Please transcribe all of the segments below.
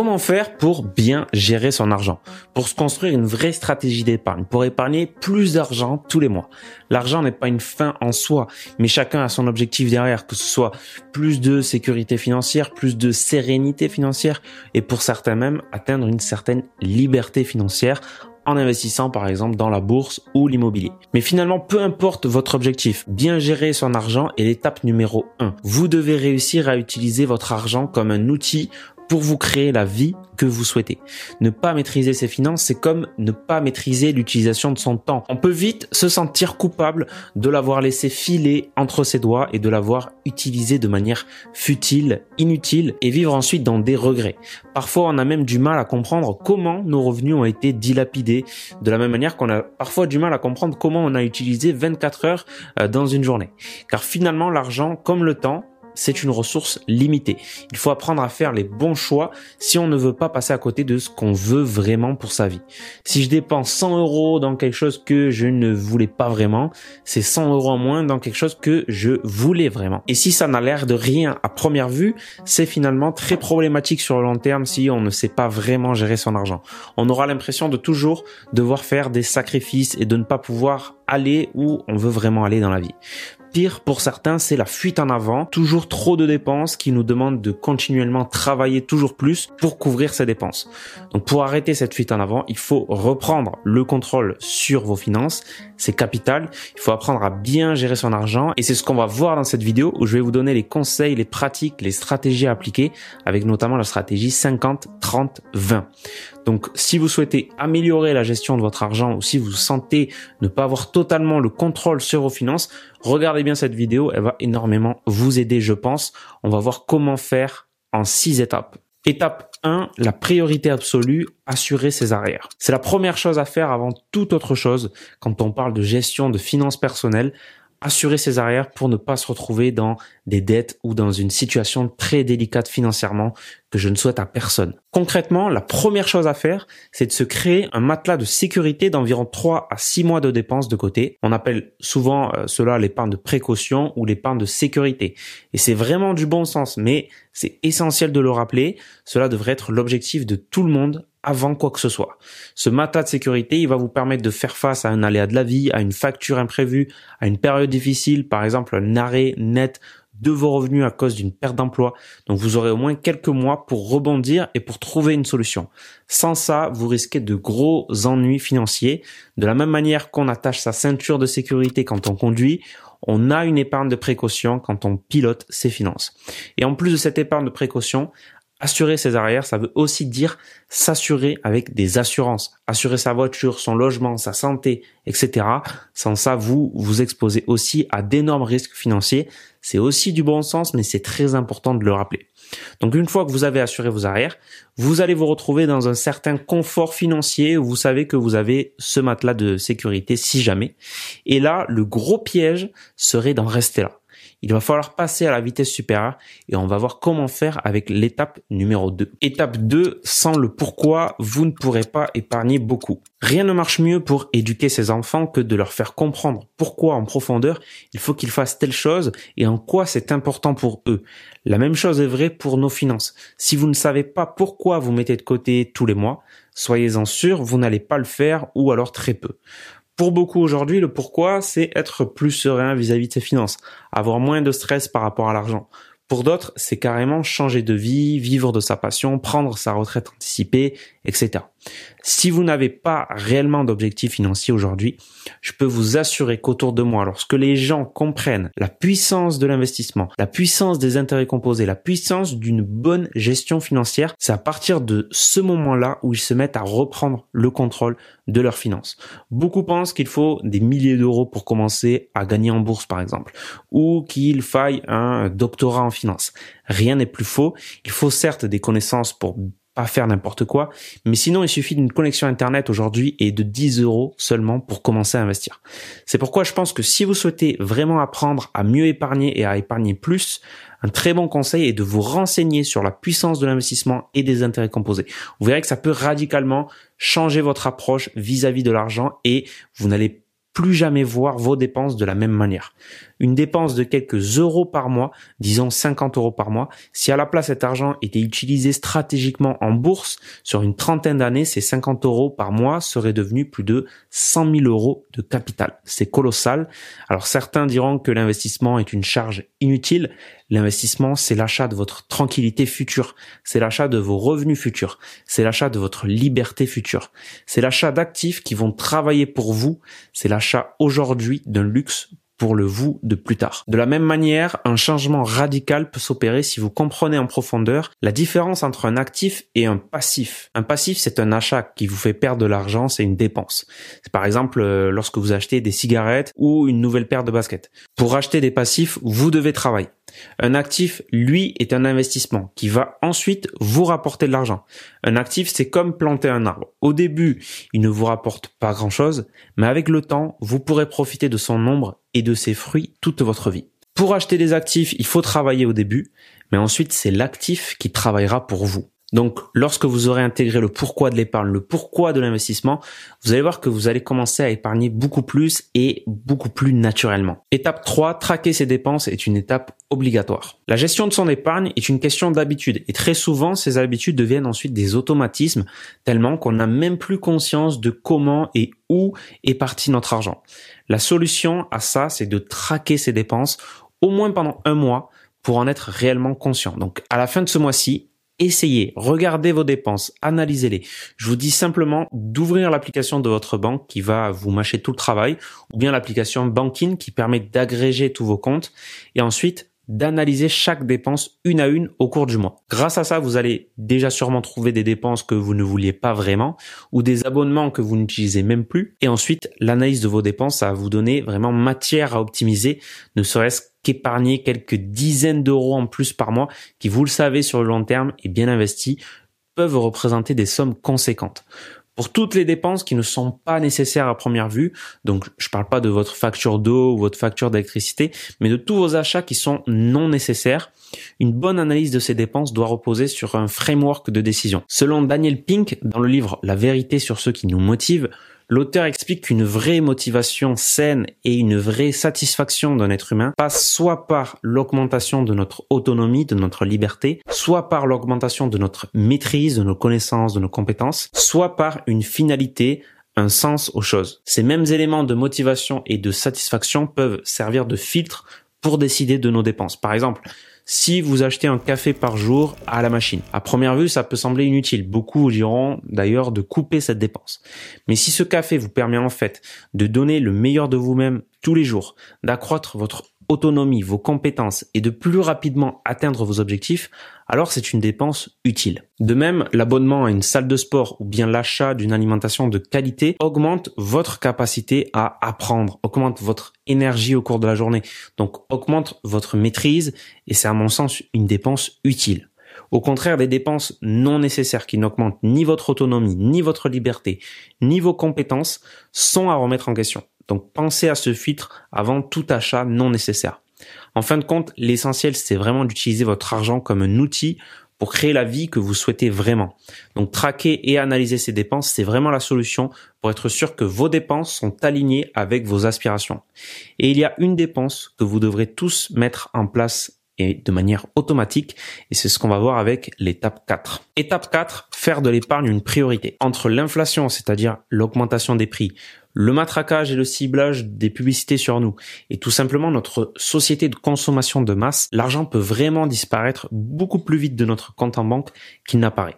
Comment faire pour bien gérer son argent? Pour se construire une vraie stratégie d'épargne, pour épargner plus d'argent tous les mois. L'argent n'est pas une fin en soi, mais chacun a son objectif derrière, que ce soit plus de sécurité financière, plus de sérénité financière, et pour certains même atteindre une certaine liberté financière en investissant par exemple dans la bourse ou l'immobilier. Mais finalement, peu importe votre objectif, bien gérer son argent est l'étape numéro 1. Vous devez réussir à utiliser votre argent comme un outil pour vous créer la vie que vous souhaitez. Ne pas maîtriser ses finances, c'est comme ne pas maîtriser l'utilisation de son temps. On peut vite se sentir coupable de l'avoir laissé filer entre ses doigts et de l'avoir utilisé de manière futile, inutile et vivre ensuite dans des regrets. Parfois, on a même du mal à comprendre comment nos revenus ont été dilapidés, de la même manière qu'on a parfois du mal à comprendre comment on a utilisé 24 heures euh, dans une journée. Car finalement, l'argent, comme le temps, c'est une ressource limitée. Il faut apprendre à faire les bons choix si on ne veut pas passer à côté de ce qu'on veut vraiment pour sa vie. Si je dépense 100 euros dans quelque chose que je ne voulais pas vraiment, c'est 100 euros en moins dans quelque chose que je voulais vraiment. Et si ça n'a l'air de rien à première vue, c'est finalement très problématique sur le long terme si on ne sait pas vraiment gérer son argent. On aura l'impression de toujours devoir faire des sacrifices et de ne pas pouvoir aller où on veut vraiment aller dans la vie. Pire pour certains, c'est la fuite en avant, toujours trop de dépenses qui nous demandent de continuellement travailler toujours plus pour couvrir ces dépenses. Donc pour arrêter cette fuite en avant, il faut reprendre le contrôle sur vos finances, c'est capital. Il faut apprendre à bien gérer son argent et c'est ce qu'on va voir dans cette vidéo où je vais vous donner les conseils, les pratiques, les stratégies à appliquer avec notamment la stratégie 50 30 20. Donc si vous souhaitez améliorer la gestion de votre argent ou si vous sentez ne pas avoir totalement le contrôle sur vos finances, regardez bien cette vidéo, elle va énormément vous aider je pense. On va voir comment faire en six étapes. Étape 1, la priorité absolue, assurer ses arrières. C'est la première chose à faire avant toute autre chose quand on parle de gestion de finances personnelles assurer ses arrières pour ne pas se retrouver dans des dettes ou dans une situation très délicate financièrement que je ne souhaite à personne. Concrètement, la première chose à faire, c'est de se créer un matelas de sécurité d'environ 3 à 6 mois de dépenses de côté. On appelle souvent euh, cela l'épargne de précaution ou l'épargne de sécurité. Et c'est vraiment du bon sens, mais c'est essentiel de le rappeler. Cela devrait être l'objectif de tout le monde avant quoi que ce soit. Ce matelas de sécurité, il va vous permettre de faire face à un aléa de la vie, à une facture imprévue, à une période difficile, par exemple un arrêt net de vos revenus à cause d'une perte d'emploi. Donc vous aurez au moins quelques mois pour rebondir et pour trouver une solution. Sans ça, vous risquez de gros ennuis financiers. De la même manière qu'on attache sa ceinture de sécurité quand on conduit, on a une épargne de précaution quand on pilote ses finances. Et en plus de cette épargne de précaution, Assurer ses arrières, ça veut aussi dire s'assurer avec des assurances. Assurer sa voiture, son logement, sa santé, etc. Sans ça, vous vous exposez aussi à d'énormes risques financiers. C'est aussi du bon sens, mais c'est très important de le rappeler. Donc une fois que vous avez assuré vos arrières, vous allez vous retrouver dans un certain confort financier où vous savez que vous avez ce matelas de sécurité si jamais. Et là, le gros piège serait d'en rester là. Il va falloir passer à la vitesse supérieure et on va voir comment faire avec l'étape numéro 2. Étape 2, sans le pourquoi, vous ne pourrez pas épargner beaucoup. Rien ne marche mieux pour éduquer ses enfants que de leur faire comprendre pourquoi en profondeur il faut qu'ils fassent telle chose et en quoi c'est important pour eux. La même chose est vraie pour nos finances. Si vous ne savez pas pourquoi vous mettez de côté tous les mois, soyez-en sûr, vous n'allez pas le faire ou alors très peu. Pour beaucoup aujourd'hui, le pourquoi, c'est être plus serein vis-à-vis de ses finances, avoir moins de stress par rapport à l'argent. Pour d'autres, c'est carrément changer de vie, vivre de sa passion, prendre sa retraite anticipée, etc. Si vous n'avez pas réellement d'objectif financier aujourd'hui, je peux vous assurer qu'autour de moi, lorsque les gens comprennent la puissance de l'investissement, la puissance des intérêts composés, la puissance d'une bonne gestion financière, c'est à partir de ce moment-là où ils se mettent à reprendre le contrôle de leurs finances. Beaucoup pensent qu'il faut des milliers d'euros pour commencer à gagner en bourse, par exemple, ou qu'il faille un doctorat en finance. Rien n'est plus faux. Il faut certes des connaissances pour pas faire n'importe quoi. Mais sinon, il suffit d'une connexion Internet aujourd'hui et de 10 euros seulement pour commencer à investir. C'est pourquoi je pense que si vous souhaitez vraiment apprendre à mieux épargner et à épargner plus, un très bon conseil est de vous renseigner sur la puissance de l'investissement et des intérêts composés. Vous verrez que ça peut radicalement changer votre approche vis-à-vis -vis de l'argent et vous n'allez plus jamais voir vos dépenses de la même manière. Une dépense de quelques euros par mois, disons 50 euros par mois, si à la place cet argent était utilisé stratégiquement en bourse, sur une trentaine d'années, ces 50 euros par mois seraient devenus plus de 100 000 euros de capital. C'est colossal. Alors certains diront que l'investissement est une charge inutile. L'investissement, c'est l'achat de votre tranquillité future, c'est l'achat de vos revenus futurs, c'est l'achat de votre liberté future, c'est l'achat d'actifs qui vont travailler pour vous, c'est l'achat aujourd'hui d'un luxe pour le vous de plus tard. De la même manière, un changement radical peut s'opérer si vous comprenez en profondeur la différence entre un actif et un passif. Un passif, c'est un achat qui vous fait perdre de l'argent, c'est une dépense. C'est par exemple euh, lorsque vous achetez des cigarettes ou une nouvelle paire de baskets. Pour acheter des passifs, vous devez travailler. Un actif, lui, est un investissement qui va ensuite vous rapporter de l'argent. Un actif, c'est comme planter un arbre. Au début, il ne vous rapporte pas grand-chose, mais avec le temps, vous pourrez profiter de son ombre et de ses fruits toute votre vie. Pour acheter des actifs, il faut travailler au début, mais ensuite c'est l'actif qui travaillera pour vous. Donc, lorsque vous aurez intégré le pourquoi de l'épargne, le pourquoi de l'investissement, vous allez voir que vous allez commencer à épargner beaucoup plus et beaucoup plus naturellement. Étape 3, traquer ses dépenses est une étape obligatoire. La gestion de son épargne est une question d'habitude et très souvent, ces habitudes deviennent ensuite des automatismes tellement qu'on n'a même plus conscience de comment et où est parti notre argent. La solution à ça, c'est de traquer ses dépenses au moins pendant un mois pour en être réellement conscient. Donc, à la fin de ce mois-ci, essayez, regardez vos dépenses, analysez-les. Je vous dis simplement d'ouvrir l'application de votre banque qui va vous mâcher tout le travail, ou bien l'application Banking qui permet d'agréger tous vos comptes, et ensuite d'analyser chaque dépense une à une au cours du mois. Grâce à ça, vous allez déjà sûrement trouver des dépenses que vous ne vouliez pas vraiment ou des abonnements que vous n'utilisez même plus. Et ensuite, l'analyse de vos dépenses, ça va vous donner vraiment matière à optimiser, ne serait-ce qu'épargner quelques dizaines d'euros en plus par mois qui, vous le savez, sur le long terme et bien investis, peuvent représenter des sommes conséquentes pour toutes les dépenses qui ne sont pas nécessaires à première vue. Donc, je ne parle pas de votre facture d'eau ou votre facture d'électricité, mais de tous vos achats qui sont non nécessaires. Une bonne analyse de ces dépenses doit reposer sur un framework de décision. Selon Daniel Pink, dans le livre La vérité sur ceux qui nous motivent, L'auteur explique qu'une vraie motivation saine et une vraie satisfaction d'un être humain passe soit par l'augmentation de notre autonomie, de notre liberté, soit par l'augmentation de notre maîtrise, de nos connaissances, de nos compétences, soit par une finalité, un sens aux choses. Ces mêmes éléments de motivation et de satisfaction peuvent servir de filtre pour décider de nos dépenses. Par exemple, si vous achetez un café par jour à la machine. À première vue, ça peut sembler inutile. Beaucoup diront d'ailleurs de couper cette dépense. Mais si ce café vous permet en fait de donner le meilleur de vous-même tous les jours, d'accroître votre autonomie, vos compétences et de plus rapidement atteindre vos objectifs, alors c'est une dépense utile. De même, l'abonnement à une salle de sport ou bien l'achat d'une alimentation de qualité augmente votre capacité à apprendre, augmente votre énergie au cours de la journée, donc augmente votre maîtrise et c'est à mon sens une dépense utile. Au contraire des dépenses non nécessaires qui n'augmentent ni votre autonomie, ni votre liberté, ni vos compétences sont à remettre en question. Donc pensez à ce filtre avant tout achat non nécessaire. En fin de compte, l'essentiel, c'est vraiment d'utiliser votre argent comme un outil pour créer la vie que vous souhaitez vraiment. Donc traquer et analyser ces dépenses, c'est vraiment la solution pour être sûr que vos dépenses sont alignées avec vos aspirations. Et il y a une dépense que vous devrez tous mettre en place et de manière automatique. Et c'est ce qu'on va voir avec l'étape 4. Étape 4, faire de l'épargne une priorité. Entre l'inflation, c'est-à-dire l'augmentation des prix, le matraquage et le ciblage des publicités sur nous et tout simplement notre société de consommation de masse, l'argent peut vraiment disparaître beaucoup plus vite de notre compte en banque qu'il n'apparaît.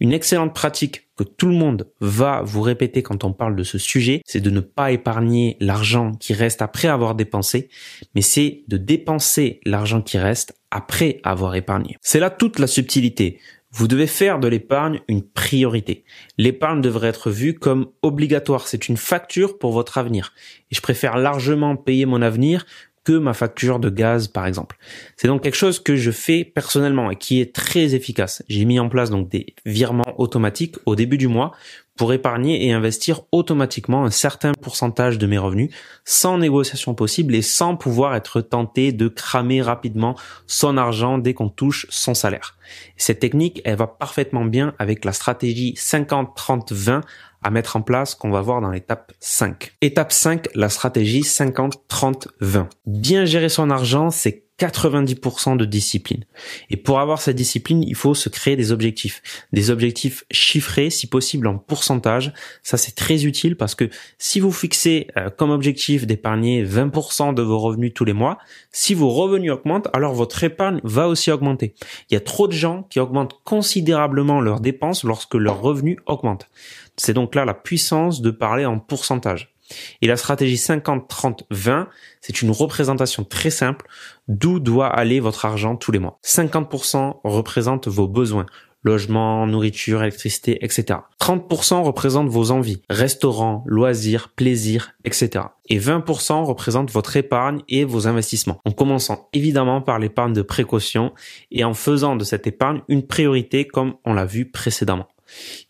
Une excellente pratique que tout le monde va vous répéter quand on parle de ce sujet, c'est de ne pas épargner l'argent qui reste après avoir dépensé, mais c'est de dépenser l'argent qui reste après avoir épargné. C'est là toute la subtilité. Vous devez faire de l'épargne une priorité. L'épargne devrait être vue comme obligatoire. C'est une facture pour votre avenir. Et je préfère largement payer mon avenir que ma facture de gaz, par exemple. C'est donc quelque chose que je fais personnellement et qui est très efficace. J'ai mis en place donc des virements automatiques au début du mois pour épargner et investir automatiquement un certain pourcentage de mes revenus sans négociation possible et sans pouvoir être tenté de cramer rapidement son argent dès qu'on touche son salaire. Cette technique, elle va parfaitement bien avec la stratégie 50-30-20 à mettre en place qu'on va voir dans l'étape 5. Étape 5, la stratégie 50-30-20. Bien gérer son argent, c'est 90% de discipline. Et pour avoir cette discipline, il faut se créer des objectifs. Des objectifs chiffrés, si possible en pourcentage. Ça, c'est très utile parce que si vous fixez euh, comme objectif d'épargner 20% de vos revenus tous les mois, si vos revenus augmentent, alors votre épargne va aussi augmenter. Il y a trop de gens qui augmentent considérablement leurs dépenses lorsque leurs revenus augmentent. C'est donc là la puissance de parler en pourcentage. Et la stratégie 50-30-20, c'est une représentation très simple d'où doit aller votre argent tous les mois. 50% représente vos besoins, logement, nourriture, électricité, etc. 30% représente vos envies, restaurants, loisirs, plaisirs, etc. Et 20% représente votre épargne et vos investissements. En commençant évidemment par l'épargne de précaution et en faisant de cette épargne une priorité comme on l'a vu précédemment.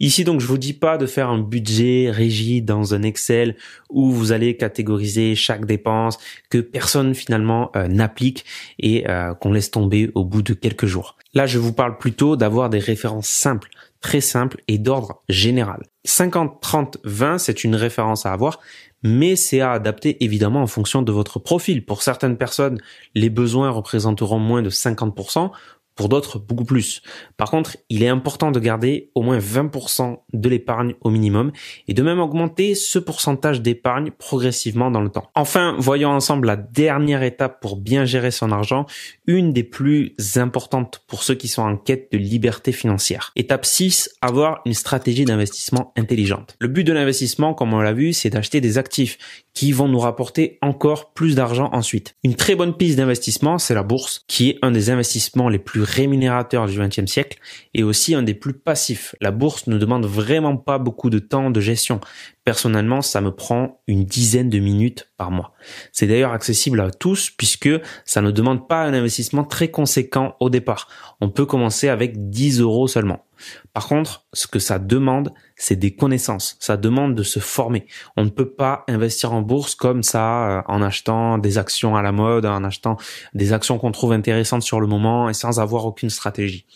Ici donc je vous dis pas de faire un budget rigide dans un Excel où vous allez catégoriser chaque dépense que personne finalement euh, n'applique et euh, qu'on laisse tomber au bout de quelques jours. Là je vous parle plutôt d'avoir des références simples, très simples et d'ordre général. 50 30 20 c'est une référence à avoir mais c'est à adapter évidemment en fonction de votre profil. Pour certaines personnes, les besoins représenteront moins de 50%, pour d'autres beaucoup plus. Par contre, il est important de garder au moins 20% de l'épargne au minimum et de même augmenter ce pourcentage d'épargne progressivement dans le temps. Enfin, voyons ensemble la dernière étape pour bien gérer son argent, une des plus importantes pour ceux qui sont en quête de liberté financière. Étape 6, avoir une stratégie d'investissement intelligente. Le but de l'investissement, comme on l'a vu, c'est d'acheter des actifs qui vont nous rapporter encore plus d'argent ensuite. Une très bonne piste d'investissement, c'est la bourse, qui est un des investissements les plus rémunérateurs du XXe siècle et aussi un des plus passifs. La bourse ne demande vraiment pas beaucoup de temps de gestion. Personnellement, ça me prend une dizaine de minutes par mois. C'est d'ailleurs accessible à tous puisque ça ne demande pas un investissement très conséquent au départ. On peut commencer avec 10 euros seulement. Par contre, ce que ça demande, c'est des connaissances. Ça demande de se former. On ne peut pas investir en bourse comme ça, euh, en achetant des actions à la mode, en achetant des actions qu'on trouve intéressantes sur le moment et sans avoir aucune stratégie.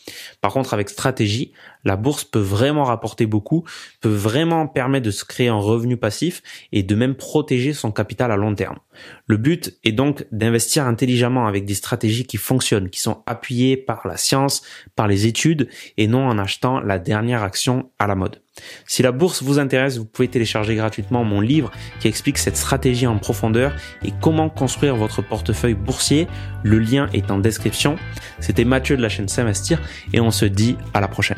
Par contre, avec stratégie, la bourse peut vraiment rapporter beaucoup, peut vraiment permettre de se créer un revenu passif et de même protéger son capital à long terme. Le but est donc d'investir intelligemment avec des stratégies qui fonctionnent, qui sont appuyées par la science, par les études et non en achetant la dernière action à la mode. Si la bourse vous intéresse, vous pouvez télécharger gratuitement mon livre qui explique cette stratégie en profondeur et comment construire votre portefeuille boursier. Le lien est en description. C'était Mathieu de la chaîne S'investir et on se dit à la prochaine.